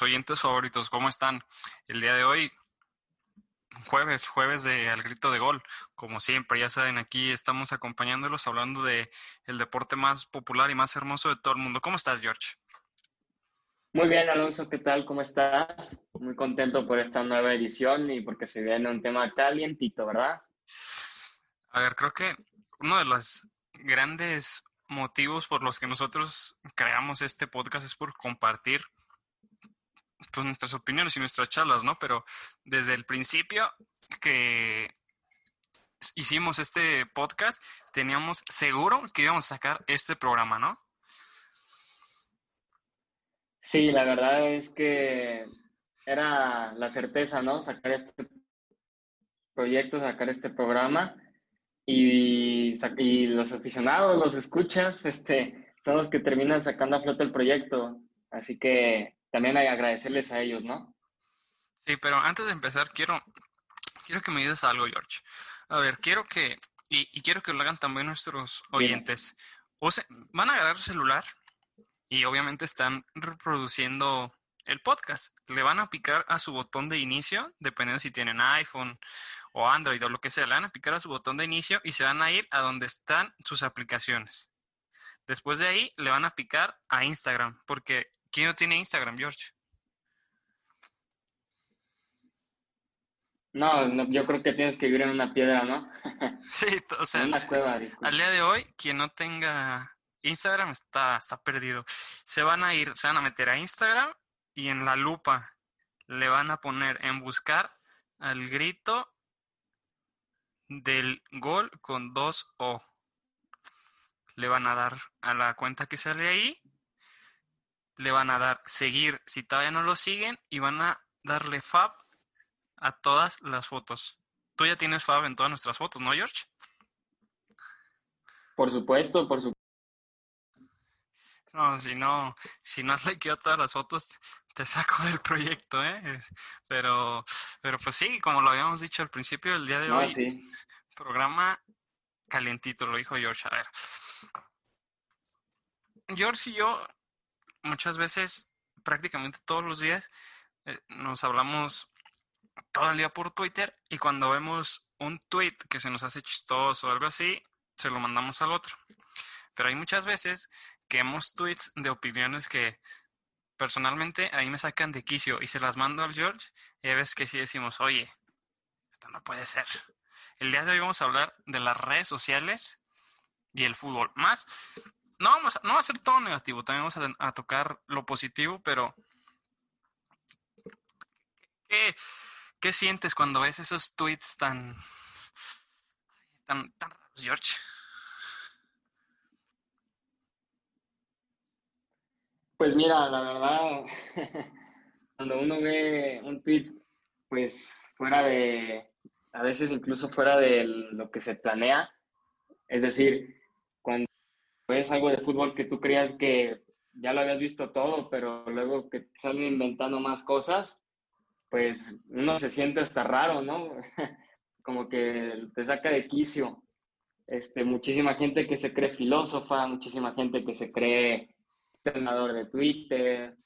nuestros oyentes favoritos, ¿cómo están? El día de hoy, jueves, jueves de Al Grito de Gol, como siempre, ya saben, aquí estamos acompañándolos hablando de el deporte más popular y más hermoso de todo el mundo. ¿Cómo estás, George? Muy bien, Alonso, ¿qué tal? ¿Cómo estás? Muy contento por esta nueva edición y porque se viene un tema calientito, ¿verdad? A ver, creo que uno de los grandes motivos por los que nosotros creamos este podcast es por compartir pues, nuestras opiniones y nuestras charlas, ¿no? Pero desde el principio que hicimos este podcast, teníamos seguro que íbamos a sacar este programa, ¿no? Sí, la verdad es que era la certeza, ¿no? Sacar este proyecto, sacar este programa y, y los aficionados, los escuchas, este, son los que terminan sacando a flote el proyecto. Así que también hay agradecerles a ellos, ¿no? Sí, pero antes de empezar, quiero, quiero que me digas algo, George. A ver, quiero que, y, quiero que lo hagan también nuestros oyentes. O sea, van a agarrar su celular y obviamente están reproduciendo el podcast. Le van a picar a su botón de inicio, dependiendo si tienen iPhone o Android o lo que sea, le van a picar a su botón de inicio y se van a ir a donde están sus aplicaciones. Después de ahí le van a picar a Instagram, porque ¿quién no tiene Instagram, George? No, yo creo que tienes que vivir en una piedra, ¿no? sí, o sea, en una cueva. Al día de hoy, quien no tenga Instagram está, está perdido. Se van a ir, se van a meter a Instagram y en la lupa le van a poner en buscar al grito del gol con dos O. Le van a dar a la cuenta que sale ahí, le van a dar seguir si todavía no lo siguen y van a darle fab a todas las fotos. Tú ya tienes fab en todas nuestras fotos, ¿no, George? Por supuesto, por supuesto. No, si no, si no has likeado todas las fotos, te saco del proyecto, ¿eh? Pero, pero pues sí, como lo habíamos dicho al principio del día de hoy, programa calientito, lo dijo George. A ver, George y yo muchas veces, prácticamente todos los días, eh, nos hablamos todo el día por Twitter y cuando vemos un tweet que se nos hace chistoso o algo así, se lo mandamos al otro. Pero hay muchas veces que hemos tweets de opiniones que personalmente ahí me sacan de quicio y se las mando al George y a veces que sí decimos, oye, esto no puede ser. El día de hoy vamos a hablar de las redes sociales y el fútbol. Más, no, vamos a, no va a ser todo negativo, también vamos a, tocar lo positivo, pero ¿qué, ¿qué, sientes cuando ves esos tweets tan, tan, tan raros, George? Pues mira, la verdad, cuando uno ve un tweet, pues fuera de, a veces incluso fuera de lo que se planea, es decir, ves algo de fútbol que tú creías que ya lo habías visto todo, pero luego que salen inventando más cosas, pues uno se siente hasta raro, ¿no? Como que te saca de quicio. Este, muchísima gente que se cree filósofa, muchísima gente que se cree entrenador de Twitter,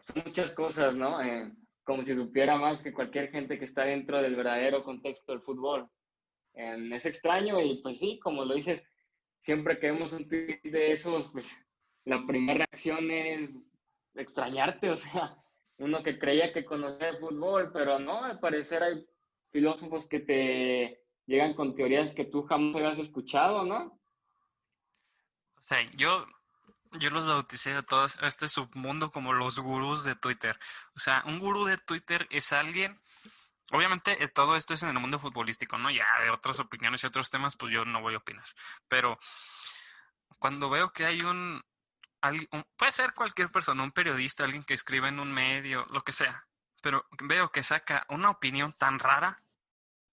son muchas cosas, ¿no? Eh, como si supiera más que cualquier gente que está dentro del verdadero contexto del fútbol. es extraño y pues sí, como lo dices, siempre que vemos un tweet de esos, pues la primera reacción es extrañarte, o sea, uno que creía que conocía el fútbol, pero no, al parecer hay filósofos que te llegan con teorías que tú jamás habías escuchado, ¿no? O sea, yo yo los bauticé a todos a este submundo como los gurús de Twitter. O sea, un gurú de Twitter es alguien. Obviamente, eh, todo esto es en el mundo futbolístico, ¿no? Ya de otras opiniones y otros temas, pues yo no voy a opinar. Pero cuando veo que hay un, puede ser cualquier persona, un periodista, alguien que escribe en un medio, lo que sea, pero veo que saca una opinión tan rara,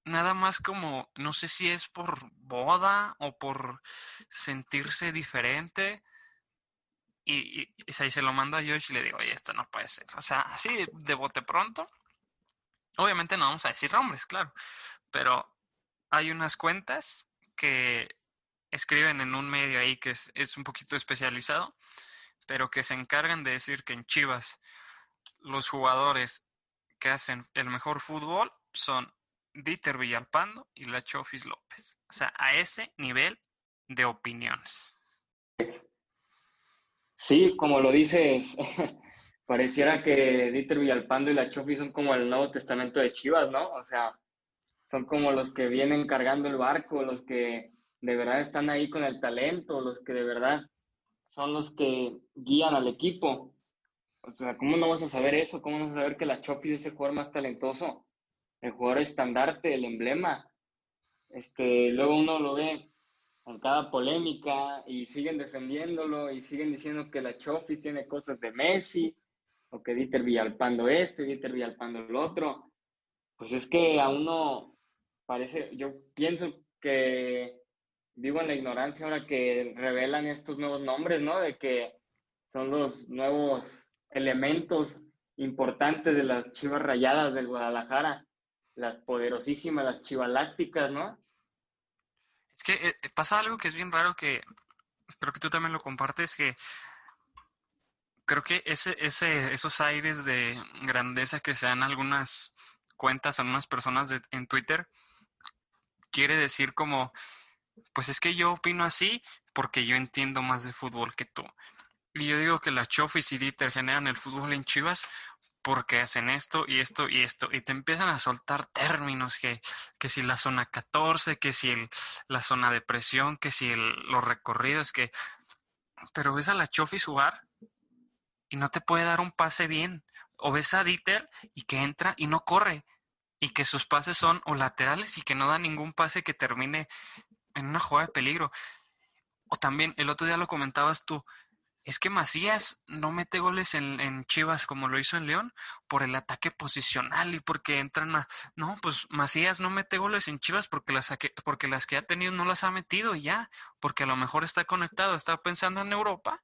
nada más como, no sé si es por boda o por sentirse diferente y, y, se lo mando a George y le digo, oye, esto no puede ser. O sea, así de bote pronto. Obviamente no vamos a decir nombres, claro. Pero hay unas cuentas que escriben en un medio ahí que es, es un poquito especializado, pero que se encargan de decir que en Chivas los jugadores que hacen el mejor fútbol son Dieter Villalpando y la Chofis López. O sea, a ese nivel de opiniones. Sí, como lo dices, pareciera que Dieter Villalpando y la Chofis son como el Nuevo Testamento de Chivas, ¿no? O sea, son como los que vienen cargando el barco, los que de verdad están ahí con el talento, los que de verdad son los que guían al equipo. O sea, ¿cómo no vas a saber eso? ¿Cómo no vas a saber que la Chofis es el jugador más talentoso? El jugador estandarte, el emblema. Este, luego uno lo ve en cada polémica y siguen defendiéndolo y siguen diciendo que la Chofis tiene cosas de Messi o que Dieter Villalpando esto y Dieter Villalpando el otro. Pues es que a uno parece, yo pienso que vivo en la ignorancia ahora que revelan estos nuevos nombres, ¿no? De que son los nuevos elementos importantes de las chivas rayadas del Guadalajara, las poderosísimas, las chivalácticas, ¿no? Es que eh, pasa algo que es bien raro que creo que tú también lo compartes, que creo que ese, ese, esos aires de grandeza que se dan algunas cuentas, algunas personas en Twitter, quiere decir como, pues es que yo opino así porque yo entiendo más de fútbol que tú. Y yo digo que la Chofis y Dieter generan el fútbol en Chivas porque hacen esto y esto y esto. Y te empiezan a soltar términos que, que si la zona 14, que si el, la zona de presión, que si los recorridos, que... Pero ves a la Chofis jugar y no te puede dar un pase bien. O ves a Dieter y que entra y no corre. Y que sus pases son o laterales y que no da ningún pase que termine en una jugada de peligro. O también, el otro día lo comentabas tú, es que Macías no mete goles en, Chivas como lo hizo en León por el ataque posicional y porque entran a... No, pues Macías no mete goles en Chivas porque las, porque las que ha tenido no las ha metido y ya, porque a lo mejor está conectado, está pensando en Europa,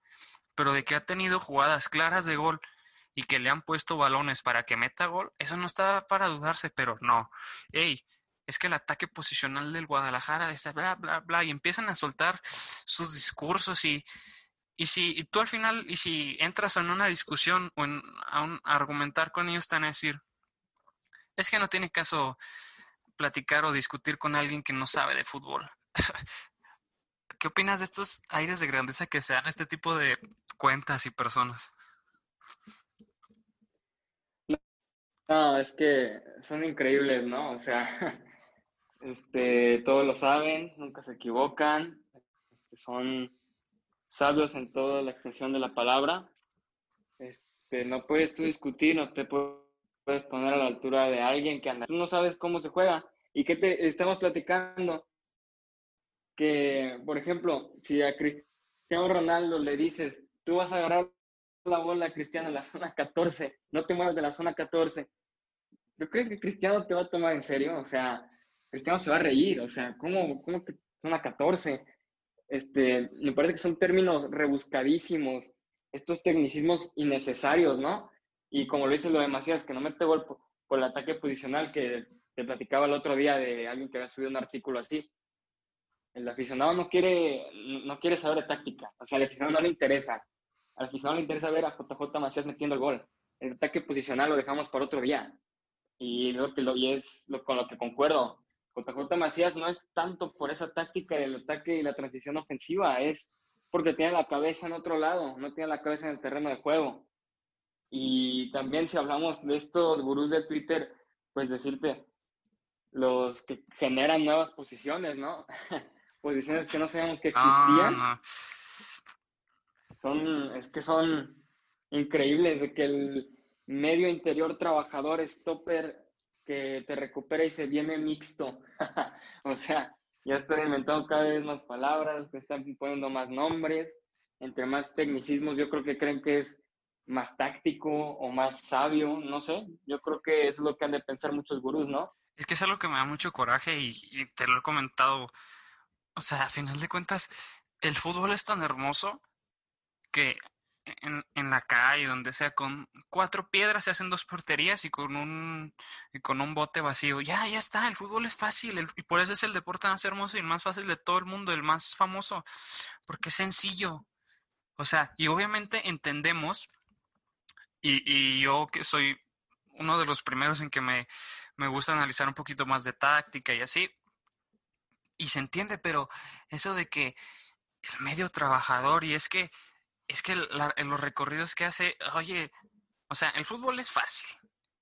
pero de que ha tenido jugadas claras de gol y que le han puesto balones para que meta gol, eso no está para dudarse, pero no. Ey, es que el ataque posicional del Guadalajara está bla, bla, bla, y empiezan a soltar sus discursos y, y si tú al final, y si entras en una discusión o en, a, un, argumentar con ellos, están a decir, es que no tiene caso platicar o discutir con alguien que no sabe de fútbol. ¿Qué opinas de estos aires de grandeza que se dan este tipo de cuentas y personas? No, es que son increíbles, ¿no? O sea, Este, todos lo saben, nunca se equivocan, este, son sabios en toda la extensión de la palabra. Este, no puedes tú discutir, no te puedes poner a la altura de alguien que anda. Tú no sabes cómo se juega. ¿Y qué te estamos platicando? Que, por ejemplo, si a Cristiano Ronaldo le dices, tú vas a agarrar la bola a Cristiano en la zona 14, no te muevas de la zona 14, ¿tú crees que Cristiano te va a tomar en serio? O sea, Cristiano se va a reír, o sea, ¿cómo, cómo que son a 14? Este, me parece que son términos rebuscadísimos, estos tecnicismos innecesarios, ¿no? Y como lo dice lo de Macías, que no mete gol por, por, el ataque posicional que te platicaba el otro día de alguien que había subido un artículo así. El aficionado no quiere, no quiere saber de táctica, o sea, al aficionado no le interesa. Al aficionado le interesa ver a JJ Macías metiendo el gol. El ataque posicional lo dejamos para otro día. Y, lo, y es lo, con lo que concuerdo. JJ Macías no es tanto por esa táctica del ataque y la transición ofensiva, es porque tiene la cabeza en otro lado, no tiene la cabeza en el terreno de juego. Y también si hablamos de estos gurús de Twitter, pues decirte, los que generan nuevas posiciones, ¿no? posiciones que no sabíamos que existían. Son, es que son increíbles de que el medio interior trabajador, stopper, que te recupera y se viene mixto. o sea, ya están inventando cada vez más palabras, te están poniendo más nombres, entre más tecnicismos, yo creo que creen que es más táctico o más sabio, no sé, yo creo que es lo que han de pensar muchos gurús, ¿no? Es que es algo que me da mucho coraje y, y te lo he comentado. O sea, a final de cuentas, el fútbol es tan hermoso que en, la calle, donde sea, con cuatro piedras se hacen dos porterías y con un, con un bote vacío. Ya, ya está, el fútbol es fácil y por eso es el deporte más hermoso y el más fácil de todo el mundo, el más famoso, porque es sencillo. O sea, y obviamente entendemos, y, y yo que soy uno de los primeros en que me, me gusta analizar un poquito más de táctica y así, y se entiende, pero eso de que el medio trabajador, y es que, es que en los recorridos que hace, oye, o sea, el fútbol es fácil.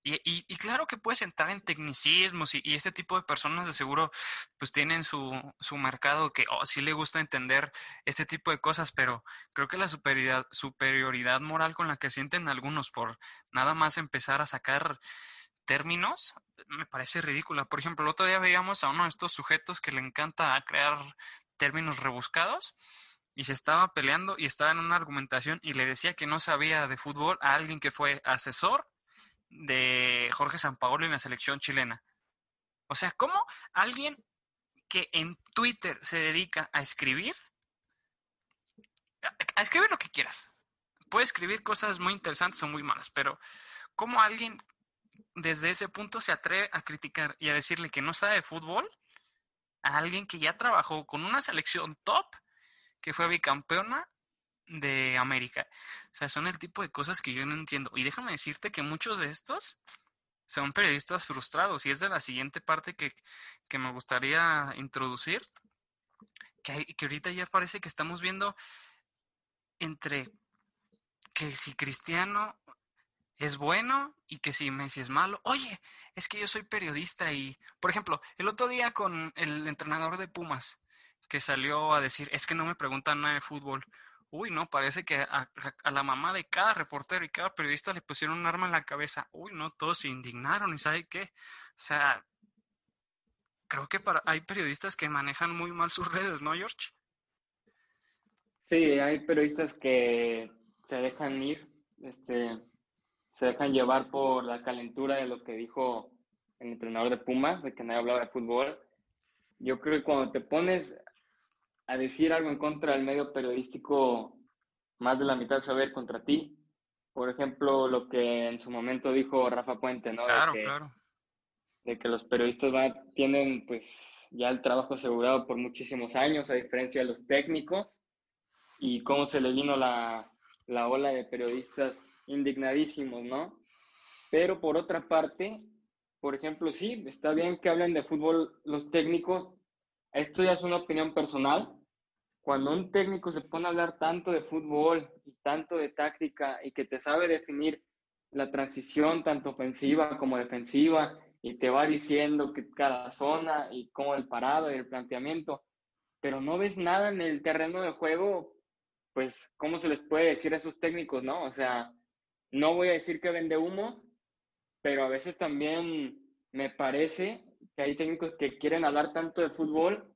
Y, y, claro que puedes entrar en tecnicismos y, y, este tipo de personas de seguro pues tienen su, su mercado que oh, sí le gusta entender este tipo de cosas, pero creo que la superioridad, superioridad moral con la que sienten algunos por nada más empezar a sacar términos me parece ridícula. Por ejemplo, el otro día veíamos a uno de estos sujetos que le encanta crear términos rebuscados y se estaba peleando y estaba en una argumentación y le decía que no sabía de fútbol a alguien que fue asesor de Jorge Sampaoli en la selección chilena. O sea, ¿cómo alguien que en Twitter se dedica a escribir, a escribir lo que quieras, puede escribir cosas muy interesantes o muy malas, pero ¿cómo alguien desde ese punto se atreve a criticar y a decirle que no sabe de fútbol a alguien que ya trabajó con una selección top, que fue bicampeona de América. O sea, son el tipo de cosas que yo no entiendo. Y déjame decirte que muchos de estos son periodistas frustrados. Y es de la siguiente parte que, que me gustaría introducir. Que, que ahorita ya parece que estamos viendo entre que si Cristiano es bueno y que si Messi es malo. Oye, es que yo soy periodista y, por ejemplo, el otro día con el entrenador de Pumas, que salió a decir, es que no me preguntan nada de fútbol. Uy, no, parece que a, la mamá de cada reportero y cada periodista le pusieron un arma en la cabeza. Uy, no, todos se indignaron y ¿sabe qué? O sea, creo que para, hay periodistas que manejan muy mal sus redes, ¿no, George? Sí, hay periodistas que se dejan ir, este, se dejan llevar por la calentura de lo que dijo el entrenador de Pumas, de que nadie hablaba de fútbol. Yo creo que cuando te pones a decir algo en contra del medio periodístico, más de la mitad saber contra ti. Por ejemplo, lo que en su momento dijo Rafa Puente, ¿no? Claro, de que, claro. De que los periodistas tienen pues ya el trabajo asegurado por muchísimos años, a diferencia de los técnicos, y cómo se le vino la, la ola de periodistas indignadísimos, ¿no? Pero por otra parte, por ejemplo, sí, está bien que hablen de fútbol los técnicos. Esto ya es una opinión personal. Cuando un técnico se pone a hablar tanto de fútbol y tanto de táctica y que te sabe definir la transición tanto ofensiva como defensiva y te va diciendo que cada zona y cómo el parado y el planteamiento, pero no ves nada en el terreno de juego, pues, ¿cómo se les puede decir a esos técnicos, no? O sea, no voy a decir que vende humo, pero a veces también me parece que hay técnicos que quieren hablar tanto de fútbol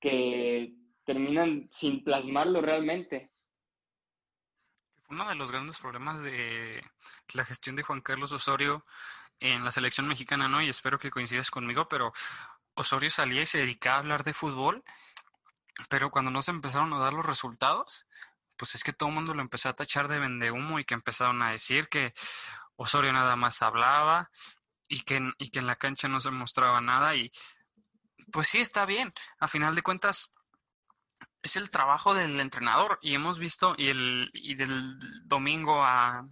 que terminan sin plasmarlo realmente. Uno de los grandes problemas de la gestión de Juan Carlos Osorio en la selección mexicana, ¿no? Y espero que coincidas conmigo, pero Osorio salía y se dedicaba a hablar de fútbol, pero cuando no se empezaron a dar los resultados, pues es que todo el mundo lo empezó a tachar de vende humo y que empezaron a decir que Osorio nada más hablaba y que, y que en la cancha no se mostraba nada y pues sí está bien, a final de cuentas es el trabajo del entrenador y hemos visto y el y del domingo a,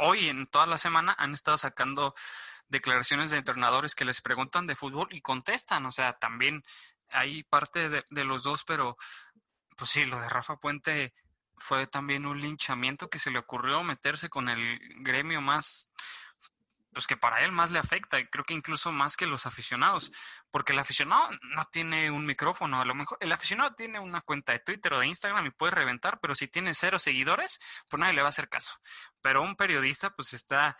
hoy en toda la semana han estado sacando declaraciones de entrenadores que les preguntan de fútbol y contestan, o sea, también hay parte de, de los dos, pero pues sí, lo de Rafa Puente fue también un linchamiento que se le ocurrió meterse con el gremio más, pues que para él más le afecta, y creo que incluso más que los aficionados, porque el aficionado no tiene un micrófono, a lo mejor el aficionado tiene una cuenta de Twitter o de Instagram y puede reventar, pero si tiene cero seguidores, pues nadie le va a hacer caso. Pero un periodista, pues está,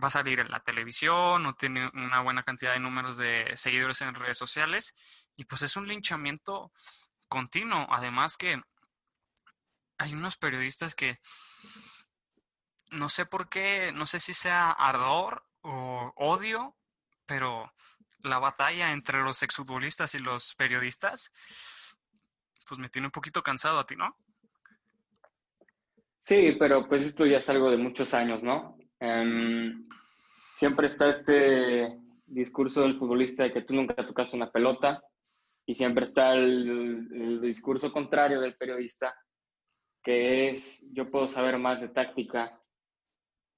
va a salir en la televisión, o tiene una buena cantidad de números de seguidores en redes sociales, y pues es un linchamiento continuo. Además que hay unos periodistas que no sé por qué, no sé si sea ardor o odio, pero la batalla entre los exfutbolistas y los periodistas, pues me tiene un poquito cansado a ti, ¿no? Sí, pero pues esto ya es algo de muchos años, ¿no? Em, siempre está este discurso del futbolista de que tú nunca tocaste una pelota, y siempre está el, discurso contrario del periodista que es yo puedo saber más de táctica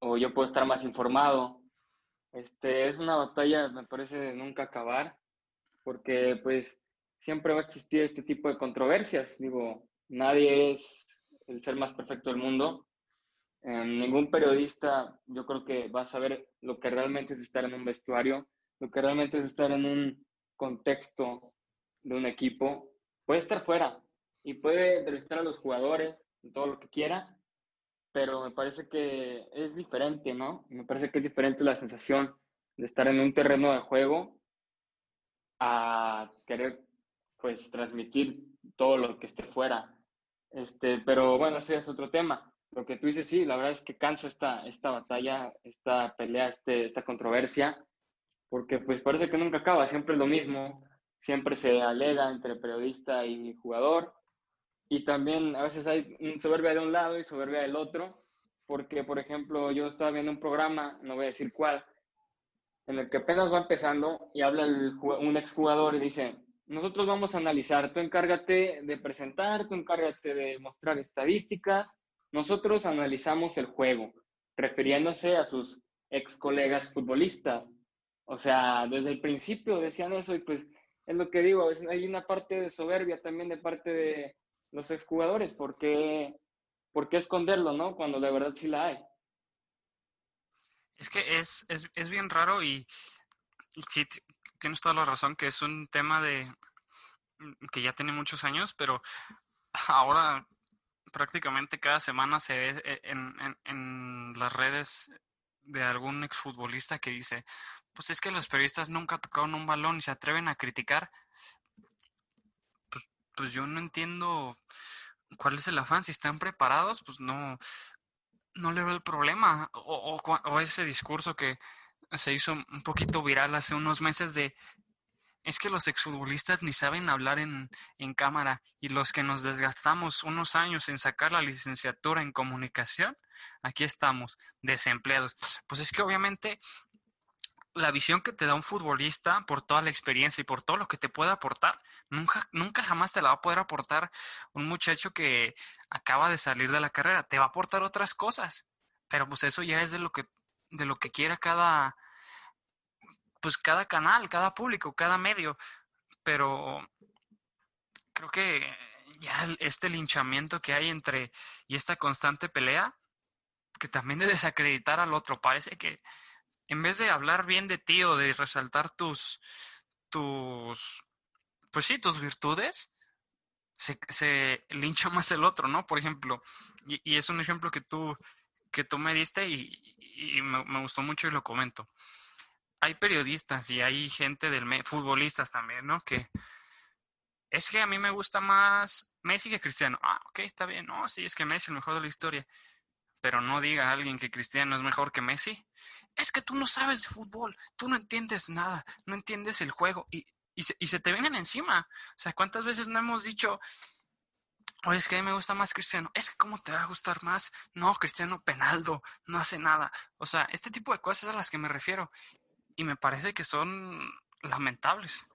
o yo puedo estar más informado. Este, es una batalla, me parece, de nunca acabar, porque pues siempre va a existir este tipo de controversias. Digo, nadie es el ser más perfecto del mundo. ningún periodista yo creo que va a saber lo que realmente es estar en un vestuario, lo que realmente es estar en un contexto de un equipo. Puede estar fuera y puede entrevistar a los jugadores, todo lo que quiera, pero me parece que es diferente, ¿no? Me parece que es diferente la sensación de estar en un terreno de juego a querer, pues, transmitir todo lo que esté fuera. Este, pero bueno, ese es otro tema. Lo que tú dices, sí, la verdad es que cansa esta, esta batalla, esta pelea, este, esta controversia, porque pues parece que nunca acaba, siempre es lo mismo, siempre se alega entre periodista y jugador, y también a veces hay soberbia de un lado y soberbia del otro, porque, por ejemplo, yo estaba viendo un programa, no voy a decir cuál, en el que apenas va empezando y habla el, un exjugador y dice, nosotros vamos a analizar, tú encárgate de presentar, tú encárgate de mostrar estadísticas, nosotros analizamos el juego, refiriéndose a sus ex colegas futbolistas. O sea, desde el principio decían eso y pues es lo que digo, hay una parte de soberbia también de parte de, los exjugadores, ¿por qué, ¿por qué esconderlo, no? Cuando de verdad sí la hay. Es que es, es, es bien raro y, sí, tienes toda la razón que es un tema de que ya tiene muchos años, pero ahora prácticamente cada semana se ve eh, en, en, en las redes de algún exfutbolista que dice, pues es que los periodistas nunca tocaron un balón y se atreven a criticar pues yo no entiendo cuál es el afán. Si están preparados, pues no, no le veo el problema. O, o, ese discurso que se hizo un poquito viral hace unos meses de es que los exfutbolistas ni saben hablar en, en, cámara y los que nos desgastamos unos años en sacar la licenciatura en comunicación, aquí estamos, desempleados. Pues es que obviamente la visión que te da un futbolista por toda la experiencia y por todo lo que te puede aportar, nunca, nunca jamás te la va a poder aportar un muchacho que acaba de salir de la carrera. Te va a aportar otras cosas, pero pues eso ya es de lo que, de lo que quiera cada, pues cada canal, cada público, cada medio. Pero creo que ya este linchamiento que hay entre y esta constante pelea, que también de desacreditar al otro, parece que en vez de hablar bien de ti o de resaltar tus, tus, pues sí, tus virtudes, se, lincha más el otro, ¿no? Por ejemplo, y, es un ejemplo que tú, que tú me diste y, me, gustó mucho y lo comento. Hay periodistas y hay gente del futbolistas también, ¿no? Que es que a mí me gusta más Messi que Cristiano. Ah, ok, está bien. No, sí, es que Messi es el mejor de la historia pero no diga a alguien que Cristiano es mejor que Messi, es que tú no sabes de fútbol, tú no entiendes nada, no entiendes el juego y, y, se, y se te vienen encima. O sea, ¿cuántas veces no hemos dicho, oye, es que a mí me gusta más Cristiano? Es que ¿cómo te va a gustar más? No, Cristiano Penaldo, no hace nada. O sea, este tipo de cosas a las que me refiero y me parece que son lamentables.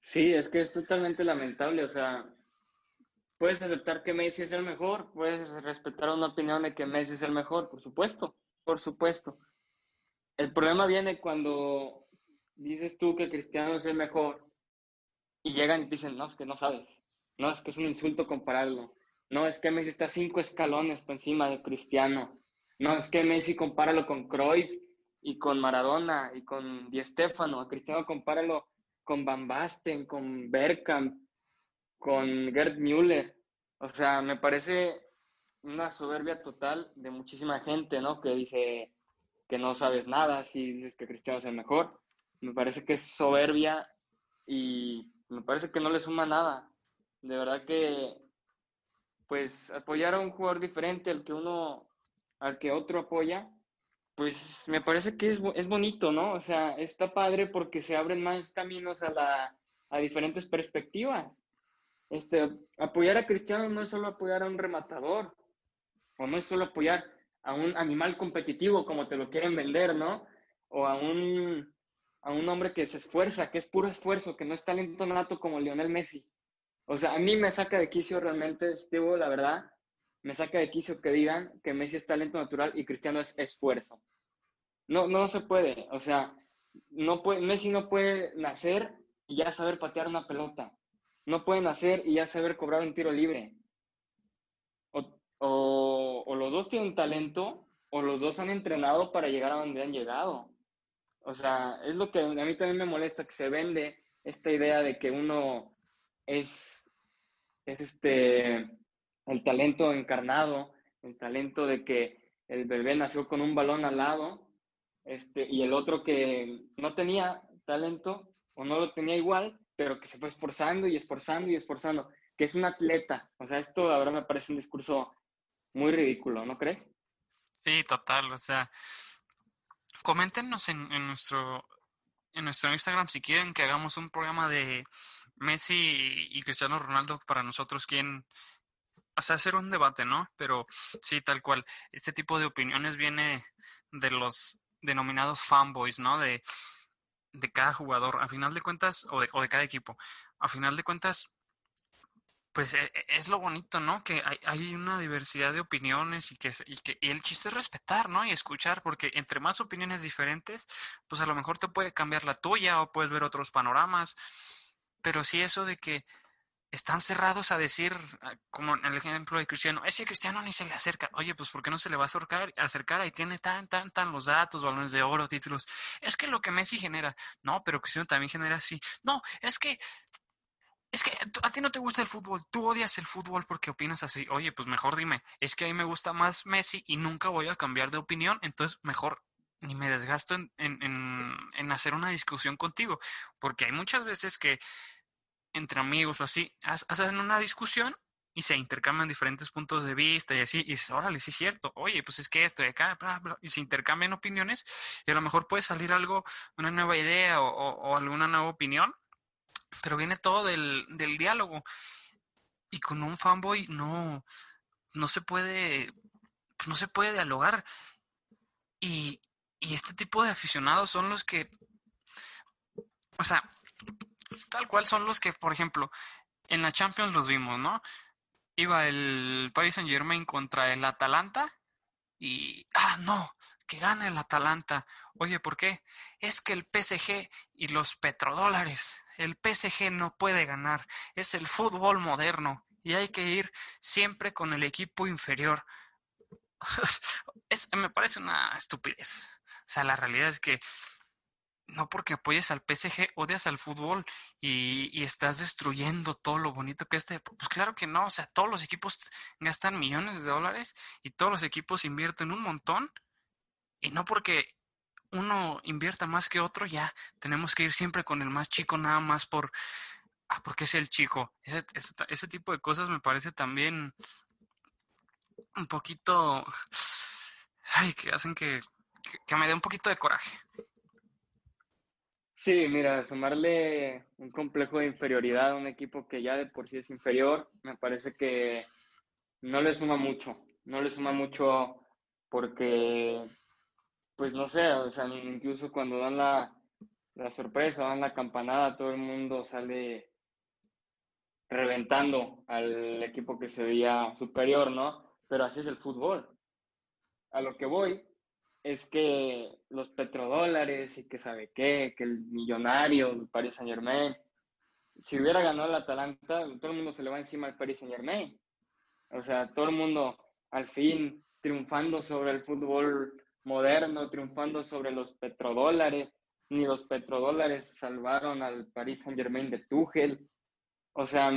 Sí, es que es totalmente lamentable, o sea, puedes aceptar que Messi es el mejor, puedes respetar una opinión de que Messi es el mejor, por supuesto, por supuesto. El problema viene cuando dices tú que Cristiano es el mejor y llegan y dicen, no, es que no sabes, no, es que es un insulto compararlo, no, es que Messi está cinco escalones por encima de Cristiano, no, es que Messi compáralo con Cruyff y con Maradona y con Di Stefano, a Cristiano compáralo con Van Basten, con Bergkamp, con Gerd Müller. O sea, me parece una soberbia total de muchísima gente, ¿no? Que dice que no sabes nada si dices que Cristiano es el mejor. Me parece que es soberbia y me parece que no le suma nada. De verdad que, pues, apoyar a un jugador diferente al que uno, al que otro apoya, pues me parece que es, es bonito, ¿no? O sea, está padre porque se abren más caminos a, la, a diferentes perspectivas este, apoyar a Cristiano no es solo apoyar a un rematador, o no es solo apoyar a un animal competitivo como te lo quieren vender, ¿no? O a un, a un hombre que se esfuerza, que es puro esfuerzo, que no es talento nato como Lionel Messi. O sea, a mí me saca de quicio realmente, Steve, la verdad, me saca de quicio que digan que Messi es talento natural y Cristiano es esfuerzo. No, no se puede. O sea, no puede, Messi no puede nacer y ya saber patear una pelota. No puede nacer y ya saber cobrar un tiro libre. O, o los dos tienen talento o los dos han entrenado para llegar a donde han llegado. O sea, es lo que a mí también me molesta, que se vende esta idea de que uno es, es este, el talento encarnado, el talento de que el bebé nació con un balón al lado, este, y el otro que no tenía talento o no lo tenía igual, pero que se fue esforzando y esforzando y esforzando, que es un atleta. O sea, esto ahora me parece un discurso muy ridículo, ¿no crees? Sí, total, o sea, coméntenos en, en nuestro en nuestro Instagram si quieren que hagamos un programa de Messi y Cristiano Ronaldo para nosotros, quién, o sea, hacer un debate, ¿no? Pero sí, tal cual, este tipo de opiniones viene de los denominados fanboys, ¿no? De, de cada jugador, a final de cuentas, o de, o de cada equipo, a final de cuentas, pues e, e, es lo bonito, ¿no? Que hay, hay una diversidad de opiniones y que, y que y el chiste es respetar, ¿no? Y escuchar, porque entre más opiniones diferentes, pues a lo mejor te puede cambiar la tuya o puedes ver otros panoramas. Pero sí eso de que están cerrados a decir, ah, como en el ejemplo de Cristiano, ese Cristiano ni se le acerca. Oye, pues ¿por qué no se le va a acercar? acercar? Ahí tiene tan, tan, tan los datos, balones de oro, títulos. Es que lo que Messi genera. No, pero Cristiano también genera así. No, es que es que a ti no te gusta el fútbol, tú odias el fútbol porque opinas así. Oye, pues mejor dime, es que a mí me gusta más Messi y nunca voy a cambiar de opinión, entonces mejor ni me desgasto en, en, en, hacer una discusión contigo, porque hay muchas veces que entre amigos o así, hacen una discusión y se intercambian diferentes puntos de vista y así, y dices, órale, sí es cierto, oye, pues es que esto y acá, bla, y se intercambian opiniones y a lo mejor puede salir algo, una nueva idea o, o, o alguna nueva opinión pero viene todo del, del diálogo. Y con un fanboy no, no se puede, pues no se puede dialogar. Y, y este tipo de aficionados son los que, o sea, tal cual son los que, por ejemplo, en la Champions los vimos, ¿no? Iba el Paris Saint Germain contra el Atalanta y, ah, no, que gane el Atalanta. Oye, ¿por qué? Es que el PSG y los petrodólares, el PSG no puede ganar, es el fútbol moderno y hay que ir siempre con el equipo inferior. es, me parece una estupidez. O sea, la realidad es que no porque apoyes al PSG odias al fútbol y, y, estás destruyendo todo lo bonito que este. Pues claro que no, o sea, todos los equipos gastan millones de dólares y todos los equipos invierten un montón y no porque uno invierta más que otro, ya tenemos que ir siempre con el más chico nada más por, ah, porque es el chico. Ese, ese, tipo de cosas me parece también un poquito, ay, que hacen que, que, que me dé un poquito de coraje. Sí, mira, sumarle un complejo de inferioridad a un equipo que ya de por sí es inferior, me parece que no le suma mucho, no le suma mucho porque pues no sé, o sea, incluso cuando dan la, la sorpresa, dan la campanada, todo el mundo sale reventando al equipo que se veía superior, ¿no? Pero así es el fútbol. A lo que voy es que los petrodólares y que sabe qué, que el millonario del Paris Saint Germain, si hubiera ganado el Atalanta, todo el mundo se le va encima al Paris Saint Germain. O sea, todo el mundo al fin triunfando sobre el fútbol moderno triunfando sobre los petrodólares, ni los petrodólares salvaron al Paris Saint Germain de Tuchel. O sea,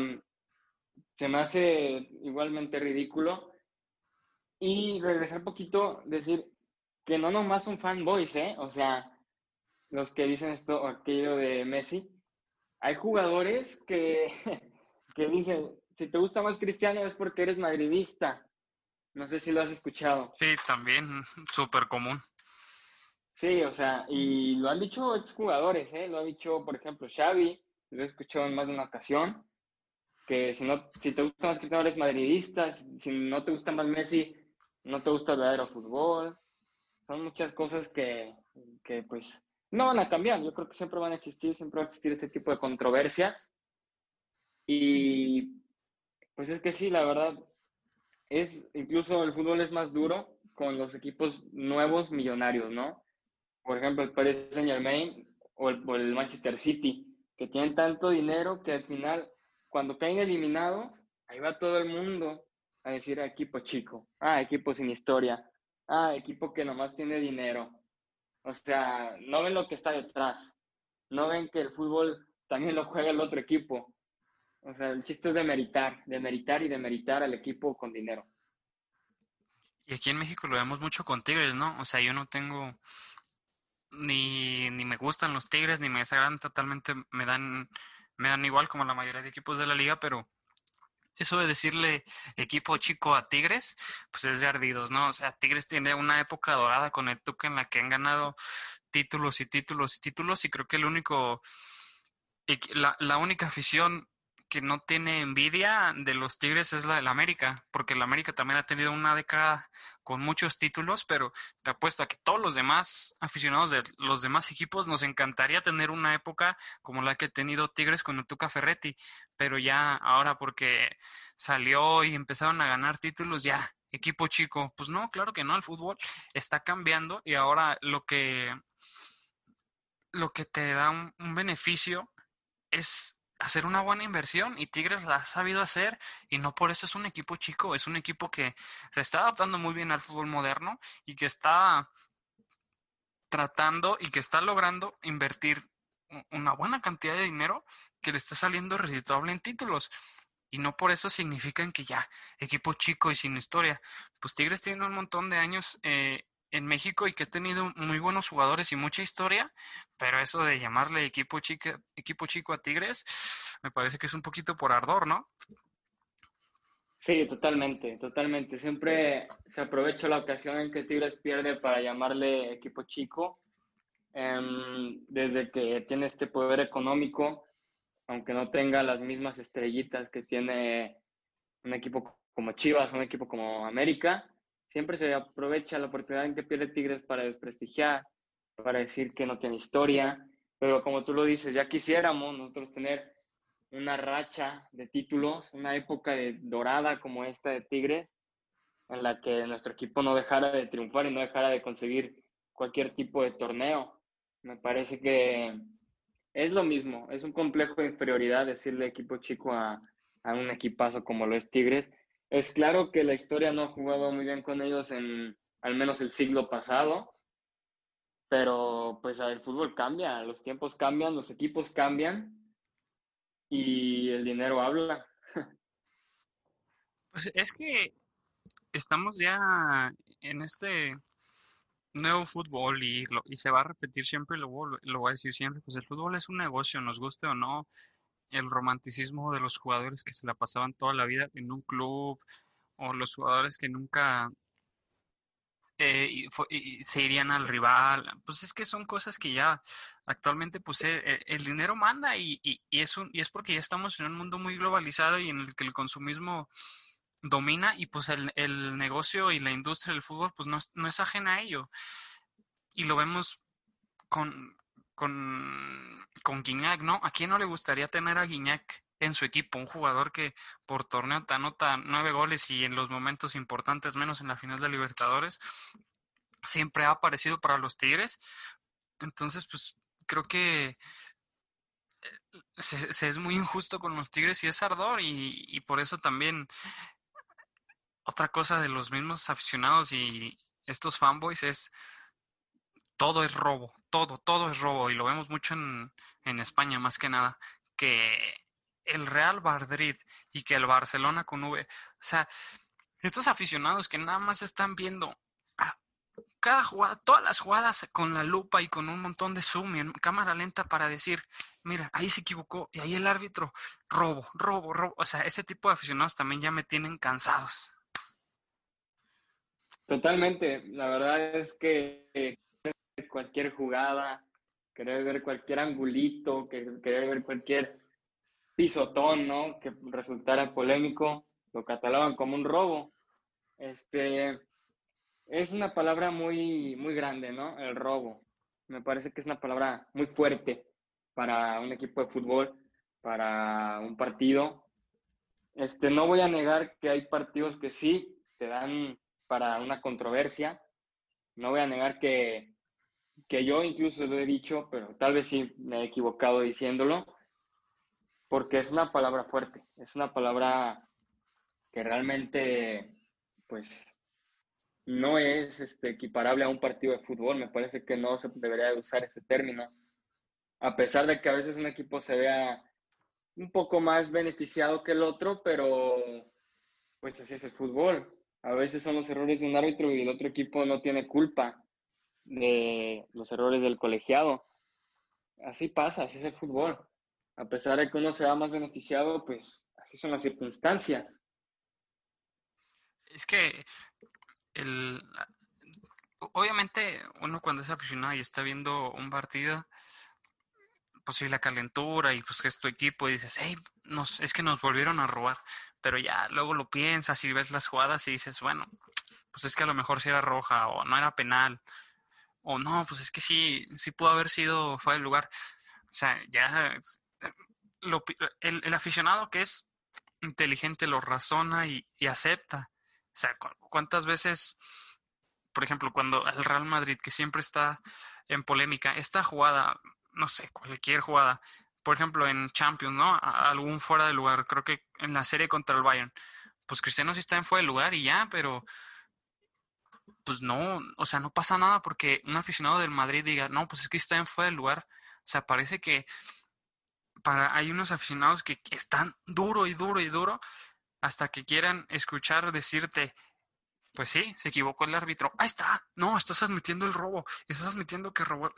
se me hace igualmente ridículo. Y regresar un poquito, decir que no nomás son fanboys, ¿eh? O sea, los que dicen esto o aquello de Messi, hay jugadores que, que dicen, si te gusta más Cristiano es porque eres madridista. No sé si lo has escuchado. Sí, también, súper común. Sí, o sea, y lo han dicho exjugadores, ¿eh? Lo ha dicho, por ejemplo, Xavi, lo he escuchado en más de una ocasión, que si, no, si te gusta más Cristiano eres madridista, si, si no te gusta más Messi, no te gusta el verdadero fútbol. Son muchas cosas que, que, pues, no van a cambiar. Yo creo que siempre van a existir, siempre va a existir este tipo de controversias. Y pues es que sí, la verdad, es incluso el fútbol es más duro con los equipos nuevos millonarios, ¿no? Por ejemplo, el Paris Saint Germain o el, o el Manchester City, que tienen tanto dinero que al final, cuando caen eliminados, ahí va todo el mundo a decir ah, equipo chico, ah, equipo sin historia, ah, equipo que nomás tiene dinero. O sea, no ven lo que está detrás, no ven que el fútbol también lo juega el otro equipo. O sea, el chiste es de meritar, de meritar y de meritar al equipo con dinero. Y aquí en México lo vemos mucho con Tigres, ¿no? O sea, yo no tengo ni, ni me gustan los Tigres, ni me desagradan totalmente, me dan, me dan igual como la mayoría de equipos de la liga, pero eso de decirle equipo chico a Tigres, pues es de ardidos, ¿no? O sea, Tigres tiene una época dorada con el Tuca en la que han ganado títulos y títulos y títulos y creo que el único, la, la única afición que no tiene envidia de los Tigres es la del América, porque el América también ha tenido una década con muchos títulos, pero te apuesto a que todos los demás aficionados de los demás equipos nos encantaría tener una época como la que ha tenido Tigres con el Tuca Ferretti, pero ya ahora porque salió y empezaron a ganar títulos, ya, equipo chico, pues no, claro que no, el fútbol está cambiando y ahora lo que lo que te da un, un beneficio es hacer una buena inversión y Tigres la ha sabido hacer y no por eso es un equipo chico, es un equipo que se está adaptando muy bien al fútbol moderno y que está tratando y que está logrando invertir una buena cantidad de dinero que le está saliendo redituable en títulos. Y no por eso significan que ya, equipo chico y sin historia. Pues Tigres tiene un montón de años eh, en México y que ha tenido muy buenos jugadores y mucha historia, pero eso de llamarle equipo, chica, equipo chico a Tigres, me parece que es un poquito por ardor, ¿no? Sí, totalmente, totalmente. Siempre se aprovecha la ocasión en que Tigres pierde para llamarle equipo chico. Em, desde que tiene este poder económico, aunque no tenga las mismas estrellitas que tiene un equipo como Chivas, un equipo como América, siempre se aprovecha la oportunidad en que pierde Tigres para desprestigiar, para decir que no tiene historia, pero como tú lo dices, ya quisiéramos nosotros tener una racha de títulos, una época de dorada como esta de Tigres, en la que nuestro equipo no dejara de triunfar y no dejara de conseguir cualquier tipo de torneo. Me parece que es lo mismo, es un complejo de inferioridad decirle equipo chico a, a un equipazo como lo es Tigres, es claro que la historia no ha jugado muy bien con ellos en al menos el siglo pasado, pero pues el fútbol cambia, los tiempos cambian, los equipos cambian y el dinero habla. Pues es que estamos ya en este nuevo fútbol y, y se va a repetir siempre, lo, lo voy a decir siempre, pues el fútbol es un negocio, nos guste o no, el romanticismo de los jugadores que se la pasaban toda la vida en un club o los jugadores que nunca eh, se irían al rival. Pues es que son cosas que ya actualmente pues eh, eh, el dinero manda y, y, es un, y es porque ya estamos en un mundo muy globalizado y en el que el consumismo domina y pues el, el negocio y la industria del fútbol pues no, no es ajena a ello. Y lo vemos con, con, con ¿no? ¿A quién no le gustaría tener a Guiñac en su equipo? Un jugador que por torneo te anota nueve goles y en los momentos importantes, menos en la final de Libertadores, siempre ha aparecido para los Tigres. Entonces, pues creo que eh, se, es muy injusto con los Tigres y es ardor y por eso también otra cosa de los mismos aficionados y estos fanboys es todo es robo, todo, todo es robo y lo vemos mucho en, en España más que nada, que el Real Madrid y que el Barcelona con V, o sea, estos aficionados que nada más están viendo cada jugada, todas las jugadas con la lupa y con un montón de zoom y en cámara lenta para decir, mira, ahí se equivocó y ahí el árbitro, robo, robo, robo. O sea, ese tipo de aficionados también ya me tienen cansados. Totalmente, la verdad es que cualquier jugada, querer ver cualquier angulito, querer ver cualquier pisotón, ¿no? Que resultara polémico, lo catalogan como un robo. Este, es una palabra muy, muy grande, ¿no? El robo. Me parece que es una palabra muy fuerte para un equipo de fútbol, para un partido. Este, no voy a negar que hay partidos que sí te dan para una controversia. No voy a negar que, que yo incluso lo he dicho, pero tal vez sí me he equivocado diciéndolo, porque es una palabra fuerte, es una palabra que realmente, pues, no es este, equiparable a un partido de fútbol. Me parece que no se debería usar ese término. A pesar de que a veces un equipo se vea un poco más beneficiado que el otro, pero pues así es el fútbol. A veces son los errores de un árbitro y el otro equipo no tiene culpa de los errores del colegiado. Así pasa, así es el fútbol. A pesar de que uno se va más beneficiado, pues así son las circunstancias. Es que el, obviamente uno cuando es aficionado y está viendo un partido, pues sí, la calentura y pues que es tu equipo y dices, hey, nos, es que nos volvieron a robar. Pero ya luego lo piensas y ves las jugadas y dices, bueno, pues es que a lo mejor sí era roja o no era penal. O no, pues es que sí, sí pudo haber sido fue el lugar. O sea, ya lo, el, el, aficionado que es inteligente lo razona y, y acepta. O sea, ¿cuántas veces, por ejemplo, cuando el Real Madrid, que siempre está en polémica, esta jugada, no sé, cualquier jugada, por ejemplo, en Champions, ¿no? algún fuera de lugar, creo que en la serie contra el Bayern, pues Cristiano sí está en fuera de lugar y ya, pero pues no, o sea, no pasa nada porque un aficionado del Madrid diga, no, pues es que está en fuera de lugar. O sea, parece que para, hay unos aficionados que, que están duro y duro y duro hasta que quieran escuchar decirte, pues sí, se equivocó el árbitro. Ahí está. No, estás admitiendo el robo. Estás admitiendo que robó.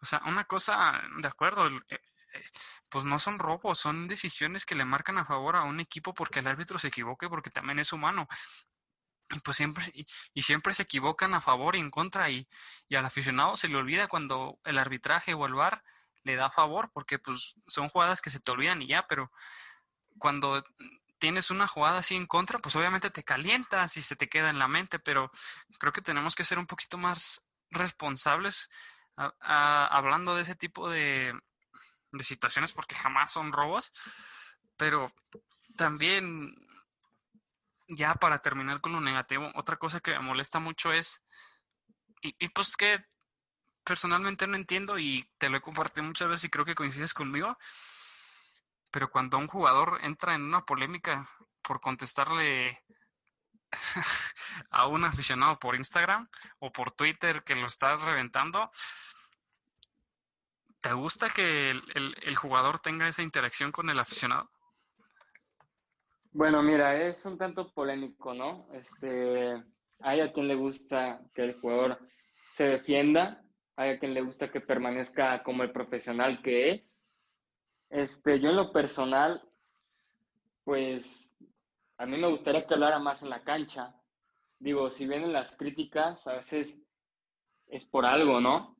O sea, una cosa, de acuerdo, eh, eh, pues no son robos, son decisiones que le marcan a favor a un equipo porque el árbitro se equivoque, porque también es humano. Pues siempre, y, siempre se equivocan a favor y en contra, y, y al aficionado se le olvida cuando el arbitraje o el VAR le da favor, porque pues son jugadas que se te olvidan y ya, pero cuando tienes una jugada así en contra, pues obviamente te calientas y se te queda en la mente, pero creo que tenemos que ser un poquito más responsables hablando de ese tipo de, de situaciones porque jamás son robos, pero también ya para terminar con lo negativo, otra cosa que me molesta mucho es, y, pues que personalmente no entiendo y te lo he compartido muchas veces y creo que coincides conmigo, pero cuando un jugador entra en una polémica por contestarle a un aficionado por Instagram o por Twitter que lo está reventando, ¿te gusta que el, jugador tenga esa interacción con el aficionado? Bueno, mira, es un tanto polémico, ¿no? Este, hay a quien le gusta que el jugador se defienda, hay a quien le gusta que permanezca como el profesional que es, este, yo en lo personal, pues a mí me gustaría que hablara más en la cancha. Digo, si vienen las críticas, a veces es por algo, ¿no?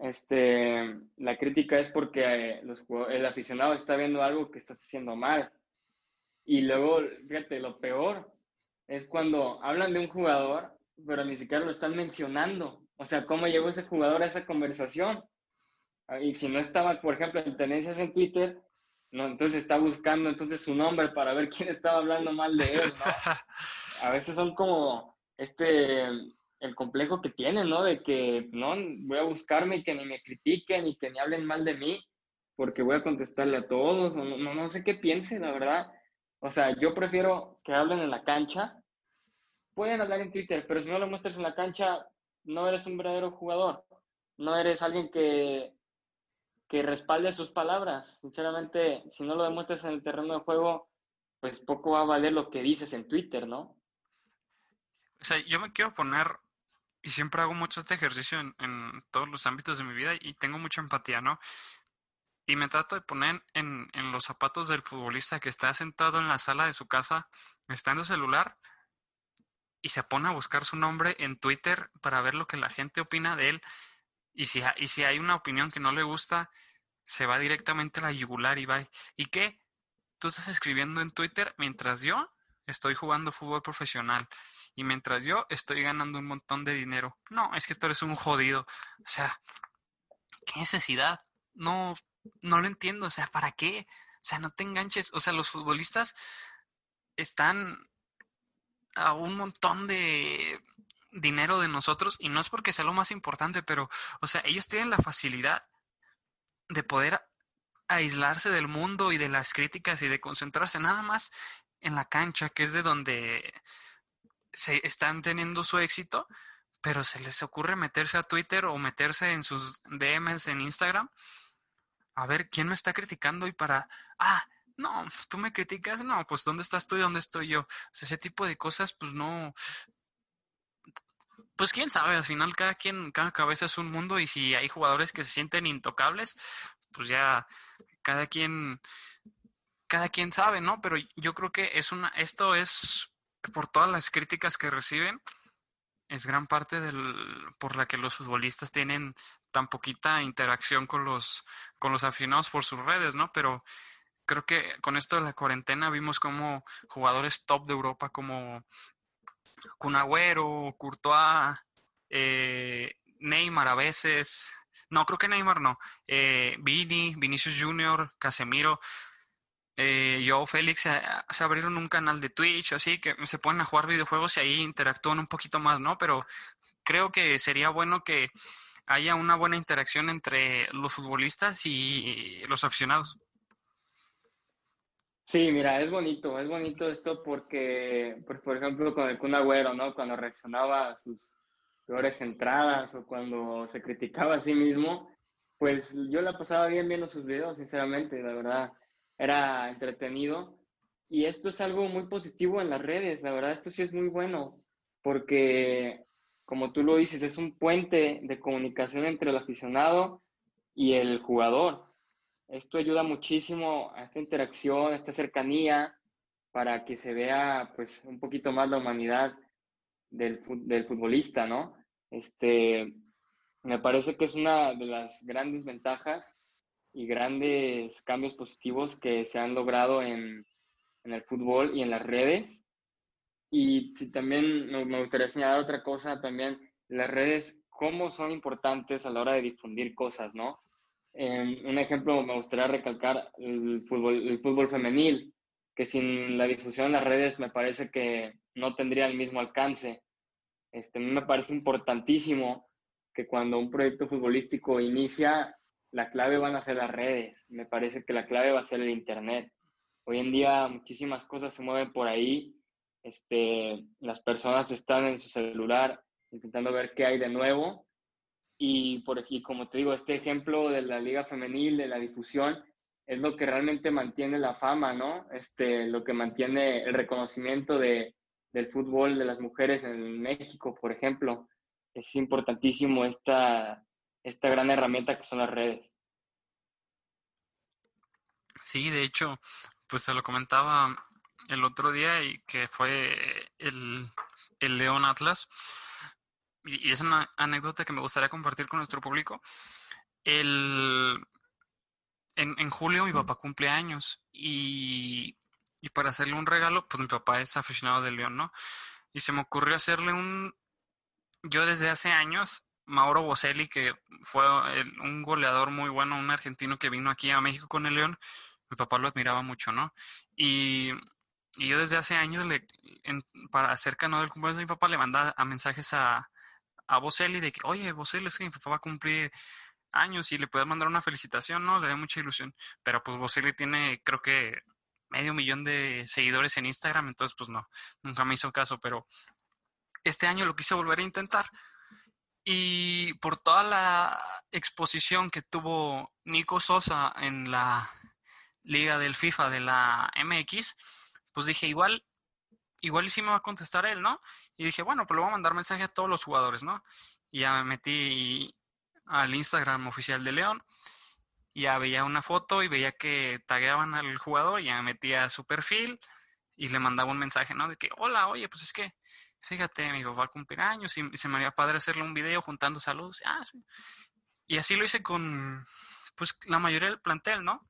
Este, la crítica es porque los, el aficionado está viendo algo que estás haciendo mal. Y luego, fíjate, lo peor es cuando hablan de un jugador, pero ni siquiera lo están mencionando. O sea, ¿cómo llegó ese jugador a esa conversación? y si no estaba, por ejemplo, en tendencias en Twitter, no, entonces está buscando entonces su nombre para ver quién estaba hablando mal de él, ¿no? A veces son como este el complejo que tienen, ¿no? De que no voy a buscarme y que ni me critiquen y que ni hablen mal de mí, porque voy a contestarle a todos, no, no, no sé qué piensen, la verdad. O sea, yo prefiero que hablen en la cancha. Pueden hablar en Twitter, pero si no lo muestras en la cancha, no eres un verdadero jugador. No eres alguien que que respalde sus palabras. Sinceramente, si no lo demuestras en el terreno de juego, pues poco va a valer lo que dices en Twitter, ¿no? O sea, yo me quiero poner, y siempre hago mucho este ejercicio en, en todos los ámbitos de mi vida y tengo mucha empatía, ¿no? Y me trato de poner en, en, los zapatos del futbolista que está sentado en la sala de su casa, está en su celular y se pone a buscar su nombre en Twitter para ver lo que la gente opina de él y si, y si hay una opinión que no le gusta, se va directamente a la yugular y va. ¿Y qué? Tú estás escribiendo en Twitter mientras yo estoy jugando fútbol profesional y mientras yo estoy ganando un montón de dinero. No, es que tú eres un jodido. O sea, ¿qué necesidad? No, no lo entiendo. O sea, ¿para qué? sea, no te enganches. O sea, los futbolistas están a un montón de dinero de nosotros y no es porque sea lo más importante, pero, o sea, ellos tienen la facilidad de poder aislarse del mundo y de las críticas y de concentrarse nada más en la cancha, que es de donde se están teniendo su éxito, pero se les ocurre meterse a Twitter o meterse en sus DMs en Instagram a ver quién me está criticando y para, ah, no, tú me criticas, no, pues ¿dónde estás tú y dónde estoy yo? Ese tipo de cosas, pues no, pues quién sabe, al final cada quien, cada cabeza es un mundo y si hay jugadores que se sienten intocables, pues ya cada quien, cada quien sabe, ¿no? Pero yo creo que es una, esto es por todas las críticas que reciben, es gran parte del, por la que los futbolistas tienen tan poquita interacción con los, con los aficionados por sus redes, ¿no? Pero creo que con esto de la cuarentena vimos como jugadores top de Europa como Kun Agüero, Courtois, eh, Neymar a veces. No, creo que Neymar no. Eh, Vini, Vinicius Junior, Casemiro, eh, Joe Félix se, se, abrieron un canal de Twitch, así que se ponen a jugar videojuegos y ahí interactúan un poquito más, ¿no? Pero creo que sería bueno que haya una buena interacción entre los futbolistas y los aficionados. Sí, mira, es bonito, es bonito esto porque, pues, por ejemplo, con el Kun Agüero, ¿no? Cuando reaccionaba a sus peores entradas o cuando se criticaba a sí mismo, pues yo la pasaba bien viendo sus videos, sinceramente, la verdad, era entretenido. Y esto es algo muy positivo en las redes, la verdad, esto sí es muy bueno, porque, como tú lo dices, es un puente de comunicación entre el aficionado y el jugador esto ayuda muchísimo a esta interacción, a esta cercanía, para que se vea pues un poquito más la humanidad del, del futbolista, ¿no? Este, me parece que es una de las grandes ventajas y grandes cambios positivos que se han logrado en, en el fútbol y en las redes. Y si también me gustaría señalar otra cosa, también las redes, cómo son importantes a la hora de difundir cosas, ¿no? un ejemplo me gustaría recalcar el fútbol, el fútbol femenil, que sin la difusión en las redes me parece que no tendría el mismo alcance. Este, me parece importantísimo que cuando un proyecto futbolístico inicia, la clave van a ser las redes. Me parece que la clave va a ser el Internet. Hoy en día muchísimas cosas se mueven por ahí. Este, las personas están en su celular intentando ver qué hay de nuevo y por aquí, como te digo, este ejemplo de la liga femenil, de la difusión, es lo que realmente mantiene la fama, ¿no? Este, lo que mantiene el reconocimiento de, del fútbol de las mujeres en México, por ejemplo. Es importantísimo esta, esta gran herramienta que son las redes. Sí, de hecho, pues te lo comentaba el otro día y que fue el, el León Atlas y es una anécdota que me gustaría compartir con nuestro público. El, en, en julio mi papá cumple años y, y, para hacerle un regalo, pues mi papá es aficionado del León, ¿no? Y se me ocurrió hacerle un... Yo desde hace años, Mauro Boselli, que fue un goleador muy bueno, un argentino que vino aquí a México con el León, mi papá lo admiraba mucho, ¿no? Y, yo desde hace años, le, en, para acerca ¿no? del cumpleaños de mi papá, le mandaba mensajes a, a Boselli de que, oye, Boselli, es que mi papá va a cumplir años y le puedes mandar una felicitación, ¿no? Le da mucha ilusión. Pero pues Boselli tiene, creo que, medio millón de seguidores en Instagram, entonces pues no, nunca me hizo caso, pero este año lo quise volver a intentar. Y por toda la exposición que tuvo Nico Sosa en la liga del FIFA de la MX, pues dije, igual igual sí me va a contestar él, ¿no? Y dije, bueno, pues le voy a mandar mensaje a todos los jugadores, ¿no? Y ya me metí al Instagram oficial de León, ya veía una foto y veía que tagueaban al jugador, y ya me metí a su perfil y le mandaba un mensaje, ¿no? De que, hola, oye, pues es que, fíjate, mi papá cumple años y se me haría padre hacerle un video juntando saludos. Ah, y así lo hice con, pues, la mayoría del plantel, ¿no?